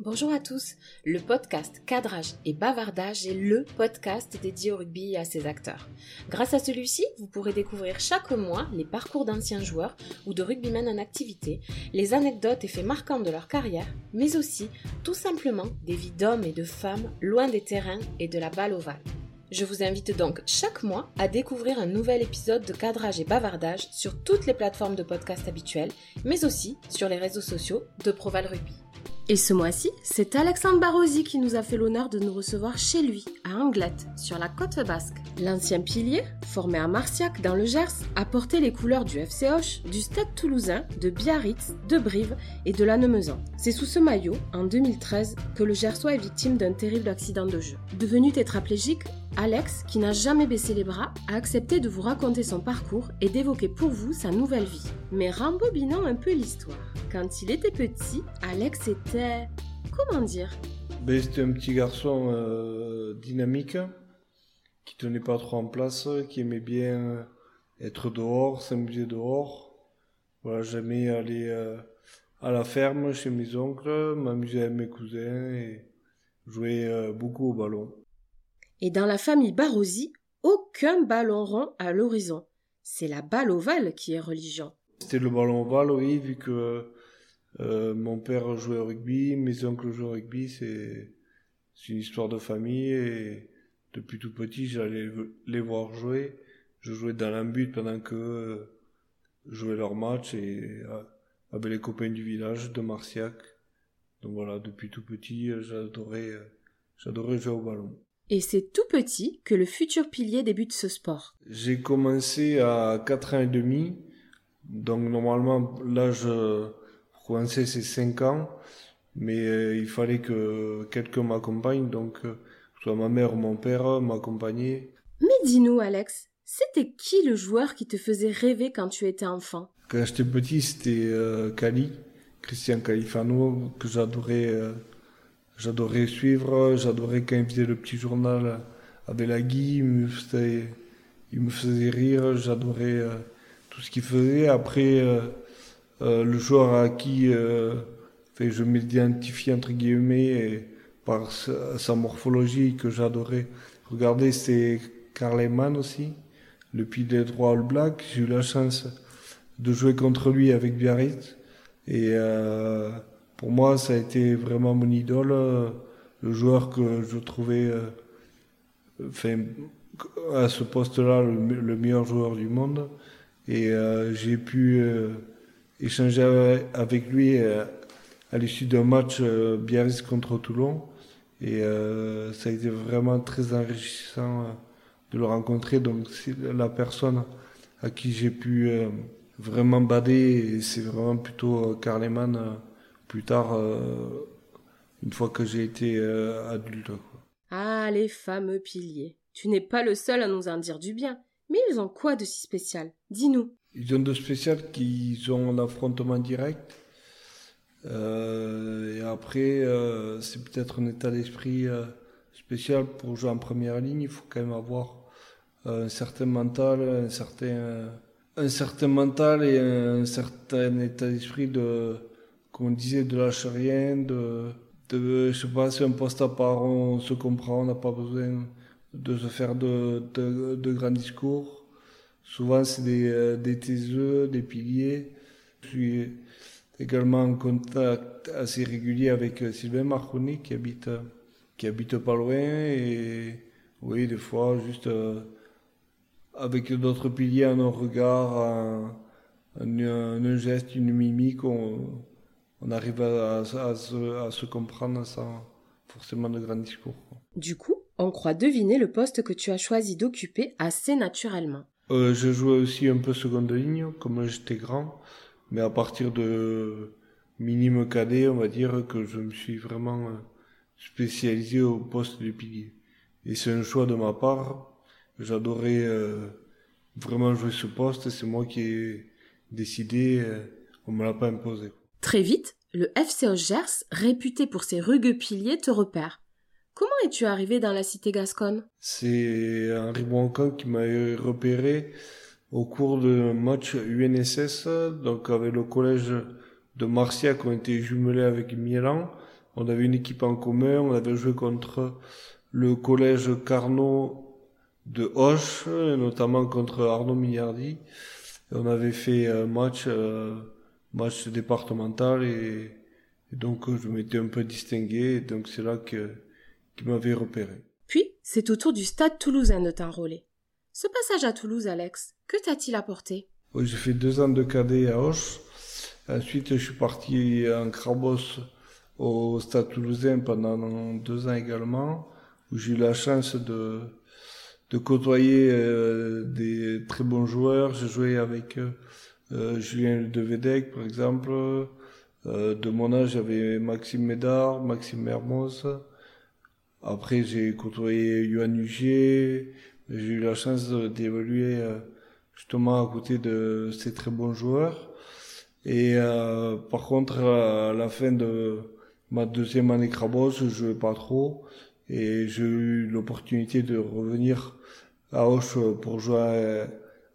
Bonjour à tous, le podcast Cadrage et Bavardage est le podcast dédié au rugby et à ses acteurs. Grâce à celui-ci, vous pourrez découvrir chaque mois les parcours d'anciens joueurs ou de rugbymen en activité, les anecdotes et faits marquants de leur carrière, mais aussi, tout simplement, des vies d'hommes et de femmes loin des terrains et de la balle ovale. Je vous invite donc chaque mois à découvrir un nouvel épisode de Cadrage et Bavardage sur toutes les plateformes de podcast habituelles, mais aussi sur les réseaux sociaux de Proval Rugby. Et ce mois-ci, c'est Alexandre Barrosi qui nous a fait l'honneur de nous recevoir chez lui, à Anglette, sur la côte basque. L'ancien pilier, formé à Marciac dans le Gers, a porté les couleurs du FC Hoche, du Stade toulousain, de Biarritz, de Brive et de Lannemezan. C'est sous ce maillot, en 2013, que le Gersois est victime d'un terrible accident de jeu. Devenu tétraplégique, Alex, qui n'a jamais baissé les bras, a accepté de vous raconter son parcours et d'évoquer pour vous sa nouvelle vie. Mais rembobinons un peu l'histoire. Quand il était petit, Alex était... comment dire? Ben, C'était un petit garçon euh, dynamique, qui tenait pas trop en place, qui aimait bien être dehors, s'amuser dehors. Voilà, j'aimais aller euh, à la ferme chez mes oncles, m'amuser avec mes cousins et jouer euh, beaucoup au ballon. Et dans la famille Barrosi, aucun ballon rond à l'horizon. C'est la balle ovale qui est religion. C'était le ballon ovale, oui, vu que euh, mon père jouait au rugby, mes oncles jouaient au rugby, c'est une histoire de famille et depuis tout petit, j'allais les voir jouer. Je jouais dans l'ambut pendant que euh, jouaient leur match et euh, avec les copains du village de Marciac. Donc voilà, depuis tout petit, j'adorais jouer au ballon. Et c'est tout petit que le futur pilier débute ce sport. J'ai commencé à 4 ans et demi. Donc normalement, l'âge pour commencer c'est 5 ans. Mais euh, il fallait que quelqu'un m'accompagne. Donc euh, soit ma mère ou mon père m'accompagnaient. Mais dis-nous Alex, c'était qui le joueur qui te faisait rêver quand tu étais enfant? Quand j'étais petit, c'était euh, Cali, Christian Califano, que j'adorais J'adorais suivre, j'adorais quand il faisait le petit journal avec la il me faisait, il me faisait rire, j'adorais euh, tout ce qu'il faisait. Après, euh, euh, le joueur à qui fait, je m'identifie entre guillemets par sa, morphologie que j'adorais regarder, c'est Karl aussi, le pilier droit All Black. J'ai eu la chance de jouer contre lui avec Biarritz. Et pour moi, ça a été vraiment mon idole, euh, le joueur que je trouvais euh, à ce poste-là le, meilleur joueur du monde. Et euh, j'ai pu échanger avec lui à l'issue d'un match Biarritz contre Toulon. Et ça a été vraiment très enrichissant de le rencontrer. Donc c'est la personne à qui j'ai pu vraiment bader, c'est vraiment plutôt Karleman plus tard, euh, une fois que j'ai été euh, adulte. Ah, les fameux piliers. Tu n'es pas le seul à nous en dire du bien. Mais ils ont quoi de si spécial? Dis-nous. Ils ont de spécial qu'ils ont un affrontement direct. Euh, et après, c'est peut-être un état d'esprit spécial pour jouer en première ligne. Il faut quand même avoir un certain mental, un certain, un certain mental et un certain état d'esprit de, comme on disait, de lâcher rien, de, je sais pas, si un poste à part, on se comprend, on n'a pas besoin de se faire de, de, grands discours. Souvent, c'est des, euh, des taiseux, des piliers. Je suis également en contact assez régulier avec euh, Sylvain Marconi qui habite, qui habite pas loin et oui, des fois, juste euh, avec d'autres piliers, un regard, un, un, un, geste, une mimique, on, on arrive à, se, comprendre sans forcément de grands discours. Du coup, on croit deviner le poste que tu as choisi d'occuper assez naturellement. Euh, je jouais aussi un peu seconde ligne, comme j'étais grand, mais à partir de minime cadet, on va dire que je me suis vraiment euh, spécialisé au poste de pilier. Et c'est un choix de ma part. J'adorais euh, vraiment jouer ce poste, c'est moi qui ai décidé, on me l'a pas imposé. Très vite, le FC Gers, réputé pour ses rugueux piliers, te repère. Comment es-tu arrivé dans la cité gasconne? C'est Henri Broncan qui m'a repéré au cours de match UNSS, donc avec le collège de Marcia qui ont été jumelés avec Milan. on avait une équipe en commun, on avait joué contre le collège Carnot de Hoche, notamment contre Arnaud Mignardi. on avait fait un match, euh, match départemental et, donc je m'étais un peu distingué. Et donc c'est là que qu'il m'avait repéré. Puis c'est au tour du Stade Toulousain de t'enrôler. Ce passage à Toulouse, Alex, que t'a-t-il apporté? Oui, j'ai fait deux ans de cadet à Hoche. Ensuite, je suis parti en Crabos au Stade Toulousain pendant deux ans également, où j'ai eu la chance de de côtoyer euh, des très bons joueurs. J'ai joué avec euh, euh Julien Devedec, par exemple. Euh, de mon âge, j'avais Maxime Médard, Maxime Mermoz. Après, j'ai côtoyé Yohan Hugier. J'ai eu la chance d'évoluer justement à côté de ces très bons joueurs. Et par contre, à la fin de ma deuxième année Crabos, je jouais pas trop et j'ai eu l'opportunité de revenir à Auch pour jouer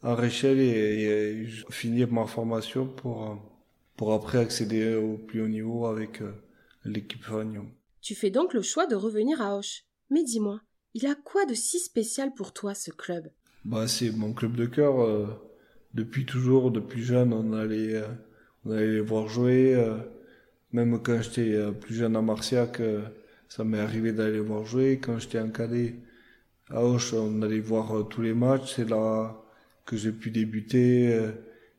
à Réchelle et, finir ma formation pour, pour après accéder au plus haut niveau avec euh, l'équipe Fagnon. Tu fais donc le choix de revenir à Auch. Mais dis-moi, il a quoi de si spécial pour toi ce club? Bah, C'est mon club de cœur. Euh, depuis toujours, depuis jeune, on allait, euh, on allait les voir jouer. même quand j'étais plus jeune à Marciac, ça m'est arrivé d'aller voir jouer. Quand j'étais en cadet à Auch, on allait voir euh, tous les matchs. C'est là que j'ai pu débuter. Euh,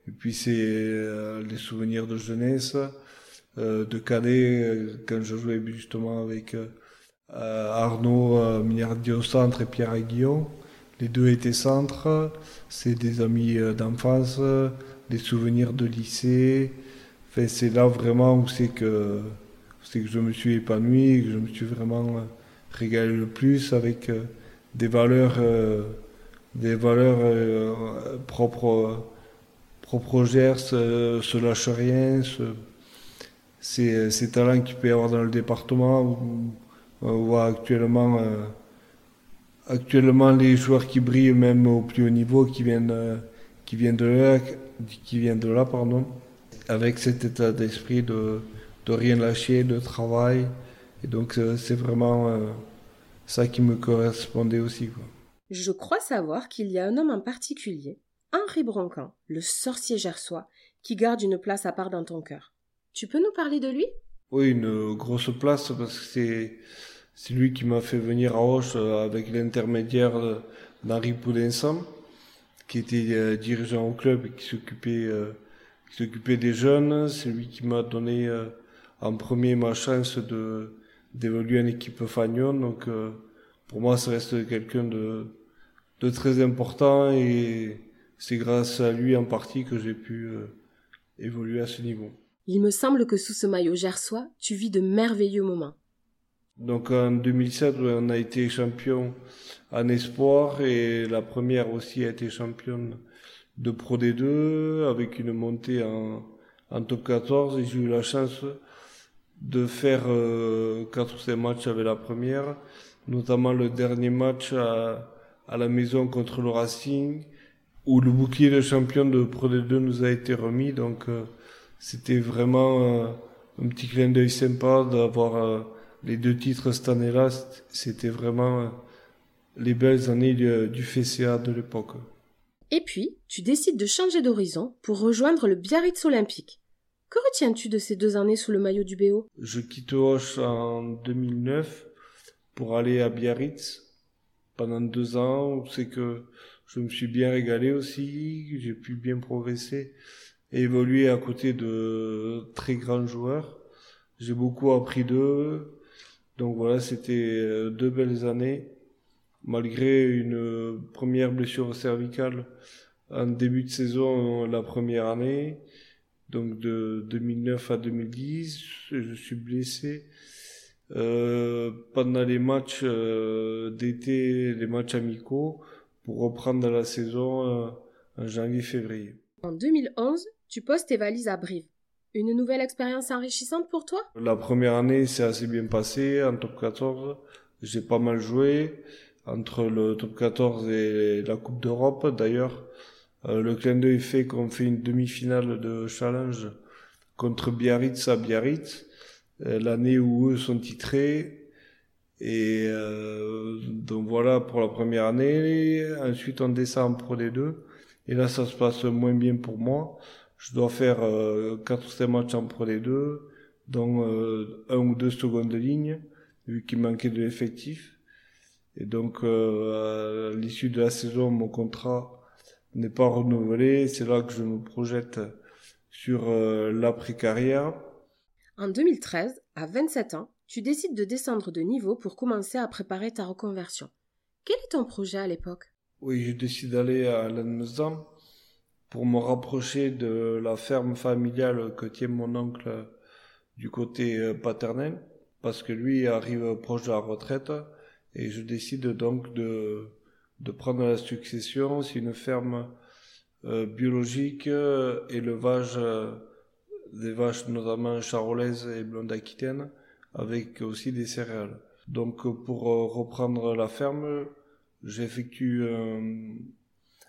et puis c'est euh, les souvenirs de jeunesse, de cadet, quand je jouais justement avec Arnaud Mignardi au centre et Pierre Aguillon. Les deux étaient centres. C'est des amis d'enfance, des souvenirs de lycée. Enfin, c'est là vraiment où c'est que c'est que je me suis épanoui, que je me suis vraiment euh, régalé le plus avec euh, des valeurs, euh, des valeurs propres, propres au Gers, se lâche rien, ces, ces, talents qu'il peut y avoir dans le département on voit actuellement, actuellement les joueurs qui brillent même au plus haut niveau qui viennent, qui viennent de là, qui viennent de là, pardon, avec cet état d'esprit de de rien lâcher, de travail. Et donc euh, c'est vraiment euh, ça qui me correspondait aussi. Quoi. Je crois savoir qu'il y a un homme en particulier, Henri Broncan, le sorcier gersois, qui garde une place à part dans ton cœur. Tu peux nous parler de lui? Oui, une grosse place parce que c'est c'est lui qui m'a fait venir à Auch euh, avec l'intermédiaire d'Henri Poulinsam, qui était dirigeant au club et qui s'occupait qui s'occupait des jeunes. C'est lui qui m'a donné en premier ma chance de d'évoluer en équipe Fagnon. Donc euh, pour moi, ça reste quelqu'un de, de très important et c'est grâce à lui en partie que j'ai pu euh, évoluer à ce niveau. Il me semble que sous ce maillot gersois, tu vis de merveilleux moments. Donc en 2007, on a été champion en espoir et la première aussi a été championne de Pro D2 avec une montée en, en top 14 et j'ai eu la chance de faire euh, quatre ou cinq matchs avec la première, notamment le dernier match à, à la maison contre le Racing, où le bouclier de champion de Pro D2 nous a été remis. Donc euh, c'était vraiment euh, un petit clin d'œil sympa d'avoir les deux titres cette année-là. C'était vraiment les belles années du, du FCA de l'époque. Et puis, tu décides de changer d'horizon pour rejoindre le Biarritz Olympique. Que retiens-tu de ces deux années sous le maillot du BO Je quitte Hoche en 2009 pour aller à Biarritz pendant deux ans. C'est que je me suis bien régalé aussi, j'ai pu bien progresser et évoluer à côté de très grands joueurs. J'ai beaucoup appris d'eux. Donc voilà, c'était deux belles années. Malgré une première blessure cervicale en début de saison la première année, donc de 2009 à 2010, je suis blessé. Euh, pendant les matchs euh, d'été, les matchs amicaux, pour reprendre la saison euh, en janvier-février. En 2011, tu poses tes valises à Brive. Une nouvelle expérience enrichissante pour toi? La première année, c'est assez bien passé en top 14. J'ai pas mal joué entre le top 14 et la Coupe d'Europe. D'ailleurs, le clin d'œil fait qu'on fait une demi-finale de challenge contre Biarritz à Biarritz. L'année où eux sont titrés. Et donc voilà pour la première année. Ensuite, on descend en Pro D2. Et là, ça se passe moins bien pour moi. Je dois faire 4 ou 5 matchs en Pro D2, dont un ou deux secondes de ligne, vu qu'il manquait de l'effectif. Et donc, à l'issue de la saison, mon contrat n'est pas renouvelé. C'est là que je me projette sur euh, l'après-carrière. En 2013, à 27 ans, tu décides de descendre de niveau pour commencer à préparer ta reconversion. Quel est ton projet à l'époque? Oui, je décide d'aller à Lannemezan pour me rapprocher de la ferme familiale que tient mon oncle du côté euh, paternel, parce que lui arrive proche de la retraite, et je décide donc de prendre la succession. C'est une ferme euh, biologique, euh, élevage des vaches notamment charolaises et blondes aquitaines, avec aussi des céréales. Donc pour reprendre la ferme, j'effectue un,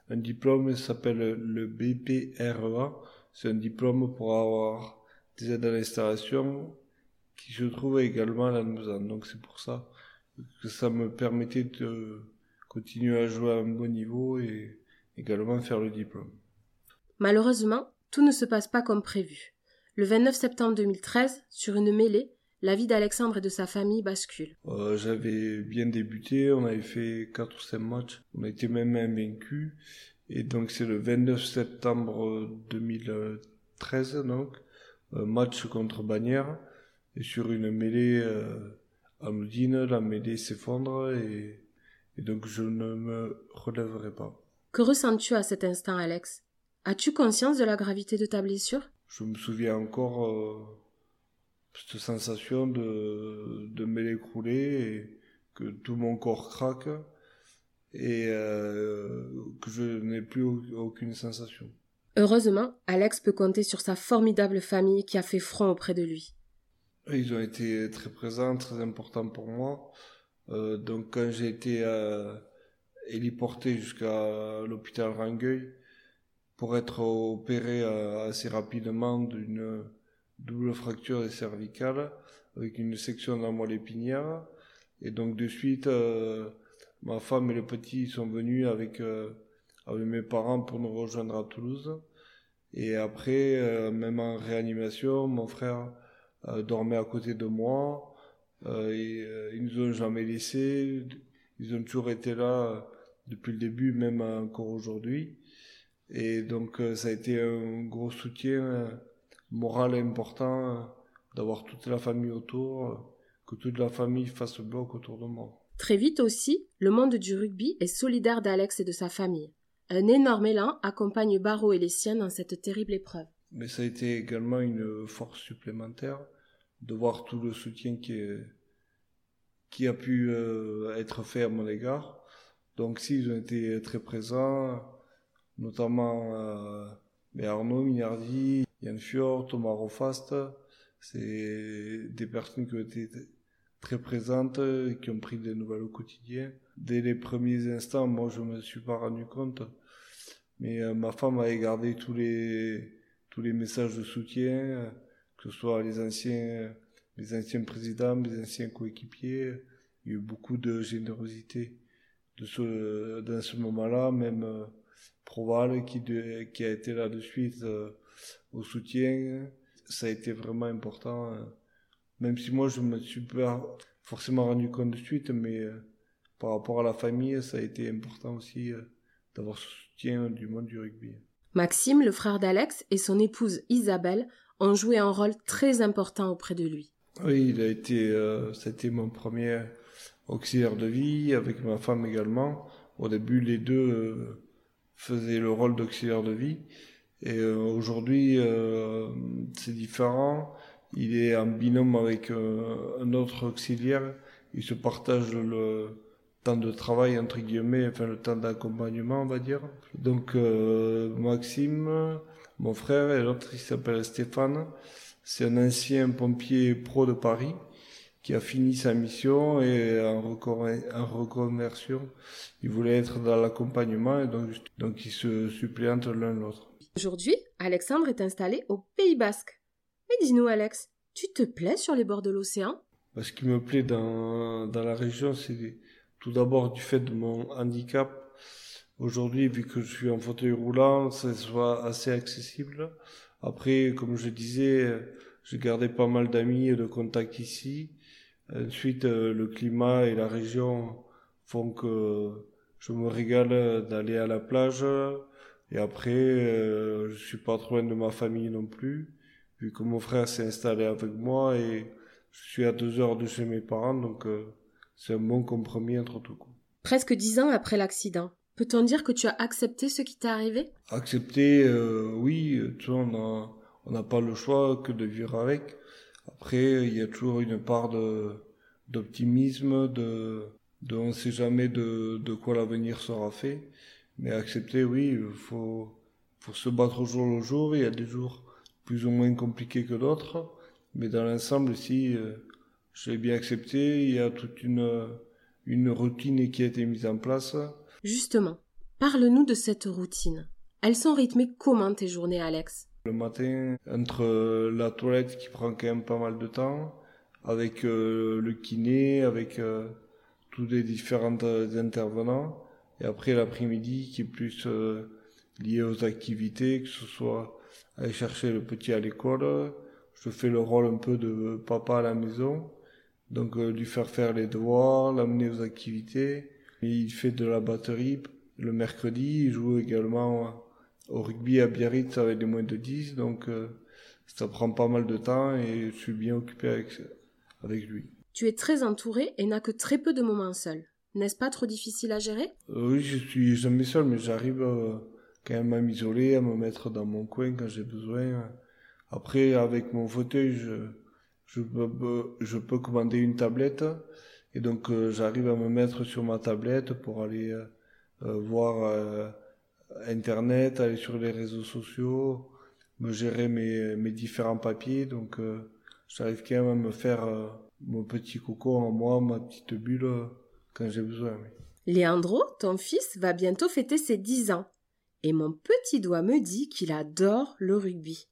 un, diplôme qui s'appelle le BPREA. C'est un diplôme pour avoir des aides à l'installation qui se trouve également à la Donc c'est pour ça que ça me permettait de continuer à jouer à un bon niveau et également faire le diplôme. Malheureusement, tout ne se passe pas comme prévu. Le 29 septembre 2013, sur une mêlée, la vie d'Alexandre et de sa famille bascule. Euh, j'avais bien débuté, on avait fait 4 ou 5 matchs, on a été même invaincu. Et donc c'est le 29 septembre 2013, donc, match contre Bagnères. Et sur une mêlée euh, à Moudine, la mêlée s'effondre et et donc je ne me relèverai pas. Que ressens-tu à cet instant, Alex? As-tu conscience de la gravité de ta blessure? Je me souviens encore euh, cette sensation de, de m'écrouler et que tout mon corps craque et euh, que je n'ai plus aucune sensation. Heureusement, Alex peut compter sur sa formidable famille qui a fait front auprès de lui. Ils ont été très présents, très importants pour moi. Euh, donc quand j'ai été euh, héliporté jusqu'à l'hôpital Rangueil pour être opéré euh, assez rapidement d'une double fracture des cervicales avec une section de la moelle épinière. Et donc de suite, ma femme et le petit sont venus avec, avec mes parents pour nous rejoindre à Toulouse. Et après, même en réanimation, mon frère dormait à côté de moi. Euh, et, euh, ils nous ont jamais laissés. Ils ont toujours été là euh, depuis le début, même encore aujourd'hui. Et donc ça a été un gros soutien moral important d'avoir toute la famille autour, que toute la famille fasse bloc autour de moi. Très vite aussi, le monde du rugby est solidaire d'Alex et de sa famille. Un énorme élan accompagne Barreau et les siens dans cette terrible épreuve. Mais ça a été également une force supplémentaire de voir tout le soutien qui, est, qui a pu euh, être fait à mon égard. Donc s'ils ont été très présents, notamment euh, Arnaud Minardi, Yann Fior, Thomas Rofast, c'est des personnes qui ont été très présentes, qui ont pris des nouvelles au quotidien. Dès les premiers instants, moi je me suis pas rendu compte, mais euh, ma femme avait gardé tous les tous les messages de soutien, que ce soit les anciens les anciens présidents, les anciens coéquipiers. Il y a eu beaucoup de générosité dans ce moment-là, même euh, Proval qui, qui a été là de suite euh, au soutien. Ça a été vraiment important. Euh, même si moi je me suis pas forcément rendu compte de suite, mais par rapport à la famille, ça a été important aussi d'avoir ce soutien du monde du rugby. Maxime, le frère d'Alex, et son épouse Isabelle ont joué un rôle très important auprès de lui. Oui, il a été, euh, c'était mon premier auxiliaire de vie, avec ma femme également. Au début, les deux euh, faisaient le rôle d'auxiliaire de vie. Et euh, aujourd'hui, euh, c'est différent. Il est en binôme avec un autre auxiliaire. Ils se partagent le temps de travail, entre guillemets, enfin le temps d'accompagnement, on va dire. Donc, Maxime, mon frère, et l'autre, il s'appelle Stéphane. C'est un ancien pompier pro de Paris qui a fini sa mission et en, reconversion, il voulait être dans l'accompagnement et donc, donc ils se suppléantent l'un l'autre. Aujourd'hui, Alexandre est installé au Pays Basque. Mais dis-nous Alex, Tu te plais sur les bords de l'océan? Bah, Ce qui me plaît dans, dans la région, c'est tout d'abord du fait de mon handicap. Aujourd'hui, vu que je suis en fauteuil roulant, ça soit assez accessible. Après, comme je disais, j'ai gardé pas mal d'amis et de contacts ici. Ensuite, euh, le climat et la région font que je me régale d'aller à la plage. Et après, euh, je suis pas trop loin de ma famille non plus, vu que mon frère s'est installé avec moi et je suis à deux heures de chez mes parents, donc euh, c'est un bon compromis entre tout. Presque dix ans après l'accident, peut-on dire que tu as accepté ce qui t'est arrivé? Accepter, oui. Tu vois, on n'a pas le choix que de vivre avec. Après, il y a toujours une part d'optimisme, de, on ne sait jamais de, de quoi l'avenir sera fait. Mais accepter, oui, il faut, faut se battre au jour le jour. Il y a des jours plus ou moins compliqués que d'autres. Mais dans l'ensemble, si euh, je l'ai bien accepté, il y a toute une, une routine qui a été mise en place. Justement, parle-nous de cette routine. Elles sont rythmées comment tes journées, Alex? Le matin, entre la toilette qui prend quand même pas mal de temps, avec euh, le kiné, avec euh, tous les différents intervenants, et après l'après-midi qui est plus euh, lié aux activités, que ce soit aller chercher le petit à l'école, je fais le rôle un peu de papa à la maison, donc lui faire faire les devoirs, l'amener aux activités. Il fait de la batterie le mercredi, il joue également au rugby à Biarritz avec des moins de 10, donc euh, ça prend pas mal de temps et je suis bien occupé avec, avec lui. Tu es très entouré et n'as que très peu de moments seul. N'est-ce pas trop difficile à gérer? Euh, Oui, je suis jamais seul, mais j'arrive euh, quand même à m'isoler, à me mettre dans mon coin quand j'ai besoin. Après, avec mon fauteuil, je, je, peux, je peux commander une tablette et donc j'arrive à me mettre sur ma tablette pour aller voir Internet, aller sur les réseaux sociaux, me gérer mes, mes différents papiers. Donc, euh, j'arrive quand même à me faire euh, mon petit coco en moi, ma petite bulle euh, quand j'ai besoin. Léandro, ton fils, va bientôt fêter ses 10 ans. Et mon petit doigt me dit qu'il adore le rugby.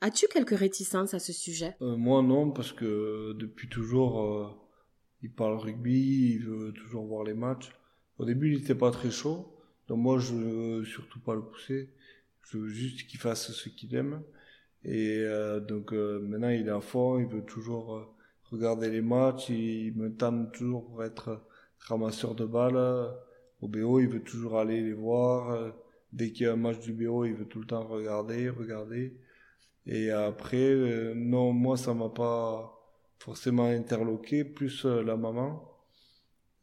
As-tu quelques réticences à ce sujet? Moi non, parce que depuis toujours, il parle rugby, il veut toujours voir les matchs. Au début, il n'était pas très chaud. Donc moi, je veux surtout pas le pousser. Je veux juste qu'il fasse ce qu'il aime. Et euh, donc euh, maintenant, il est à fond. Il veut toujours euh, regarder les matchs. Il me tente toujours pour être ramasseur de balles. Au BO, il veut toujours aller les voir. Dès qu'il y a un match du BO, il veut tout le temps regarder, regarder. Et après, non, moi, ça m'a pas forcément interloqué. Plus la maman.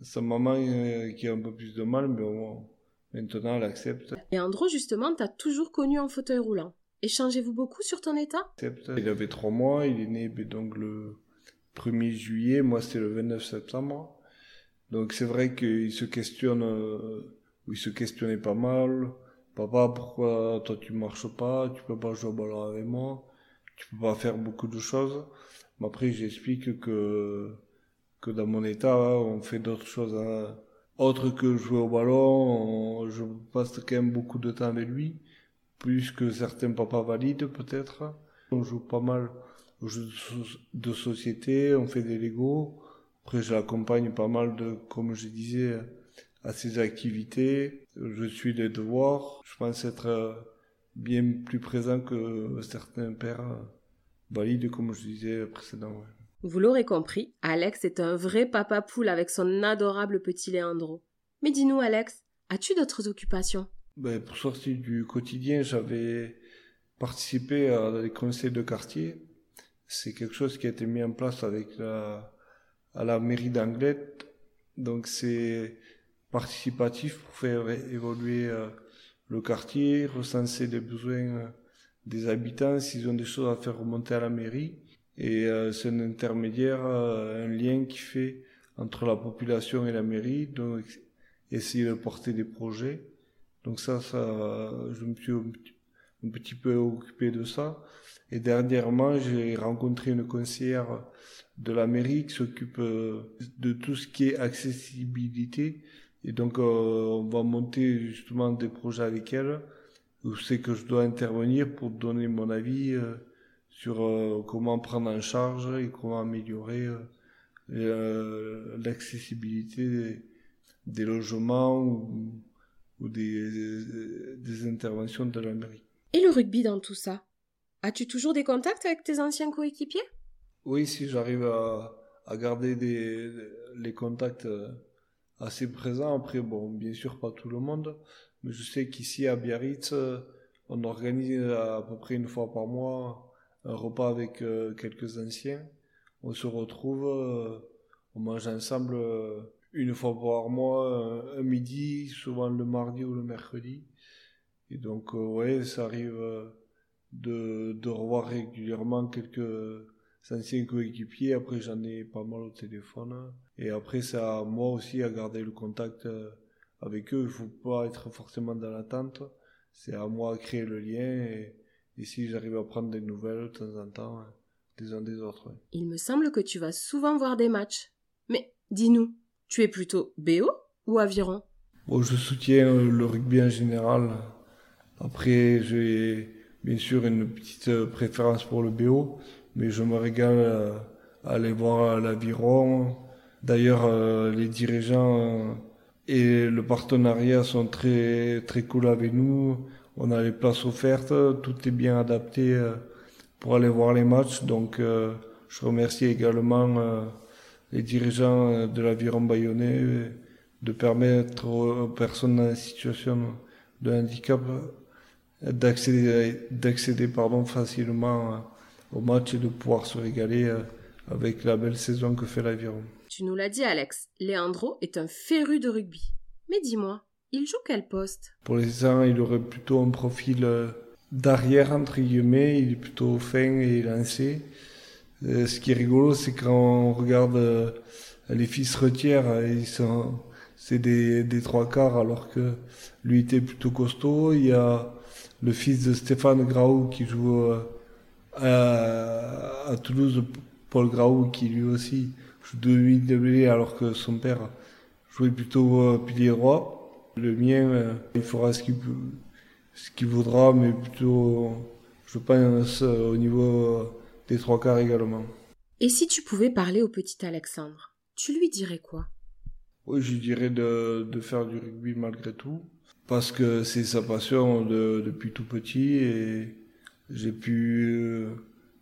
Sa maman qui a un peu plus de mal, mais bon, Maintenant, elle accepte. Et Andro, justement, t'as toujours connu en fauteuil roulant. Échangez-vous beaucoup sur ton état? Il avait trois mois, il est né ben, donc le 1er juillet, moi c'était le 29 septembre. Donc c'est vrai qu'il se questionne, euh, il se questionnait pas mal. Papa, pourquoi toi tu marches pas, tu peux pas jouer au ballon avec moi, tu peux pas faire beaucoup de choses. Mais après j'explique que que dans mon état, on fait d'autres choses. Hein autre que jouer au ballon, je passe quand même beaucoup de temps avec lui, plus que certains papas valides peut-être. On joue pas mal aux jeux de société, on fait des Lego. Après, je l'accompagne pas mal de, comme je disais, à ses activités. Je suis les devoirs. Je pense être bien plus présent que certains pères valides, comme je disais précédemment. Vous l'aurez compris, Alex est un vrai papa poule avec son adorable petit Léandro. Mais dis-nous, Alex, as-tu d'autres occupations? Ben, Pour sortir du quotidien, j'avais participé à des conseils de quartier. C'est quelque chose qui a été mis en place avec la, à la mairie d'Anglette. Donc c'est participatif pour faire évoluer euh, le quartier, recenser les besoins euh, des habitants s'ils ont des choses à faire remonter à la mairie. Et euh, c'est un intermédiaire, euh, un lien qui fait entre la population et la mairie, donc essayer de porter des projets. Donc ça, ça, je me suis un petit peu occupé de ça. Et dernièrement, j'ai rencontré une conseillère de la mairie qui s'occupe euh, de tout ce qui est accessibilité. Et donc, on va monter justement des projets avec elle où c'est que je dois intervenir pour donner mon avis sur euh, comment prendre en charge et comment améliorer euh, l'accessibilité des, logements ou, des, des, interventions de la mairie. Et le rugby dans tout ça? As-tu toujours des contacts avec tes anciens coéquipiers? Oui, si j'arrive à, à, garder des, les contacts assez présents. Après, bon, bien sûr, pas tout le monde, mais je sais qu'ici à Biarritz, on organise à peu près une fois par mois un repas avec euh, quelques anciens. On se retrouve, euh, on mange ensemble euh, une fois par mois, un, midi, souvent le mardi ou le mercredi. Et donc, ouais, ça arrive de, de revoir régulièrement quelques anciens coéquipiers. Après, j'en ai pas mal au téléphone. Et après, à moi aussi à garder le contact avec eux. Il faut pas être forcément dans l'attente. C'est à moi à créer le lien si j'arrive à prendre des nouvelles de temps en temps, hein, des uns des autres. Il me semble que tu vas souvent voir des matchs. Mais dis-nous, tu es plutôt BO ou aviron? Bon, Je soutiens le rugby en général. Après, j'ai bien sûr une petite préférence pour le BO, mais je me régale à aller voir l'aviron. D'ailleurs, euh, les dirigeants euh, et le partenariat sont très très cool avec nous on a les places offertes, tout est bien adapté euh, pour aller voir les matchs. Donc, euh, je remercie également euh, les dirigeants de l'aviron bayonnais de permettre aux personnes en situation de handicap d'accéder, d'accéder pardon, facilement au match et de pouvoir se régaler avec la belle saison que fait l'aviron. Tu nous l'as dit, Alex, Leandro est un féru de rugby. Mais dis-moi, il joue quel poste? Pour les uns, il aurait plutôt un profil euh, d'arrière, entre guillemets. Il est plutôt fin et lancé. Euh, ce qui est rigolo, c'est quand on regarde euh, les fils retières, sont, c'est des, trois quarts, alors que lui était plutôt costaud. Il y a le fils de Stéphane Graou qui joue à, Toulouse, Paul Graou, qui lui aussi joue de de alors que son père jouait plutôt pilier droit. Le mien, euh, il fera ce qu'il ce qu'il voudra, mais plutôt, je pense, au niveau des trois quarts également. Et si tu pouvais parler au petit Alexandre, tu lui dirais quoi? Oui, je lui dirais de, de, faire du rugby malgré tout, parce que c'est sa passion depuis tout petit et j'ai pu euh,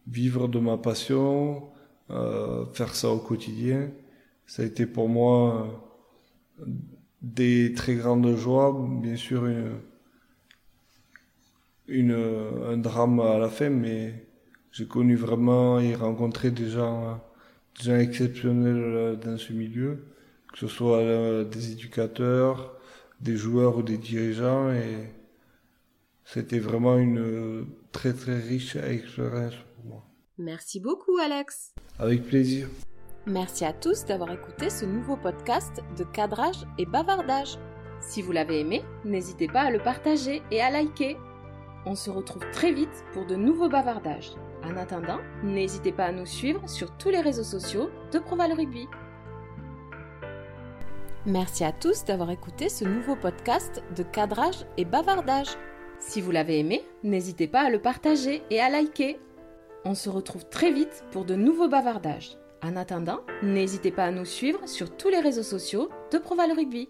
vivre de ma passion, euh, faire ça au quotidien. Ça a été pour moi des très grandes joies, bien sûr une, un drame à la fin, mais j'ai connu vraiment et rencontré des gens, des gens exceptionnels dans ce milieu, que ce soit euh, des éducateurs, des joueurs ou des dirigeants, et c'était vraiment une très très riche expérience pour moi. Merci beaucoup Alex. Avec plaisir. Merci à tous d'avoir écouté ce nouveau podcast de cadrage et bavardage. Si vous l'avez aimé, n'hésitez pas à le partager et à liker. On se retrouve très vite pour de nouveaux bavardages. En attendant, n'hésitez pas à nous suivre sur tous les réseaux sociaux de Proval Rugby. Merci à tous d'avoir écouté ce nouveau podcast de cadrage et bavardage. Si vous l'avez aimé, n'hésitez pas à le partager et à liker. On se retrouve très vite pour de nouveaux bavardages. En attendant, n'hésitez pas à nous suivre sur tous les réseaux sociaux de Proval Rugby.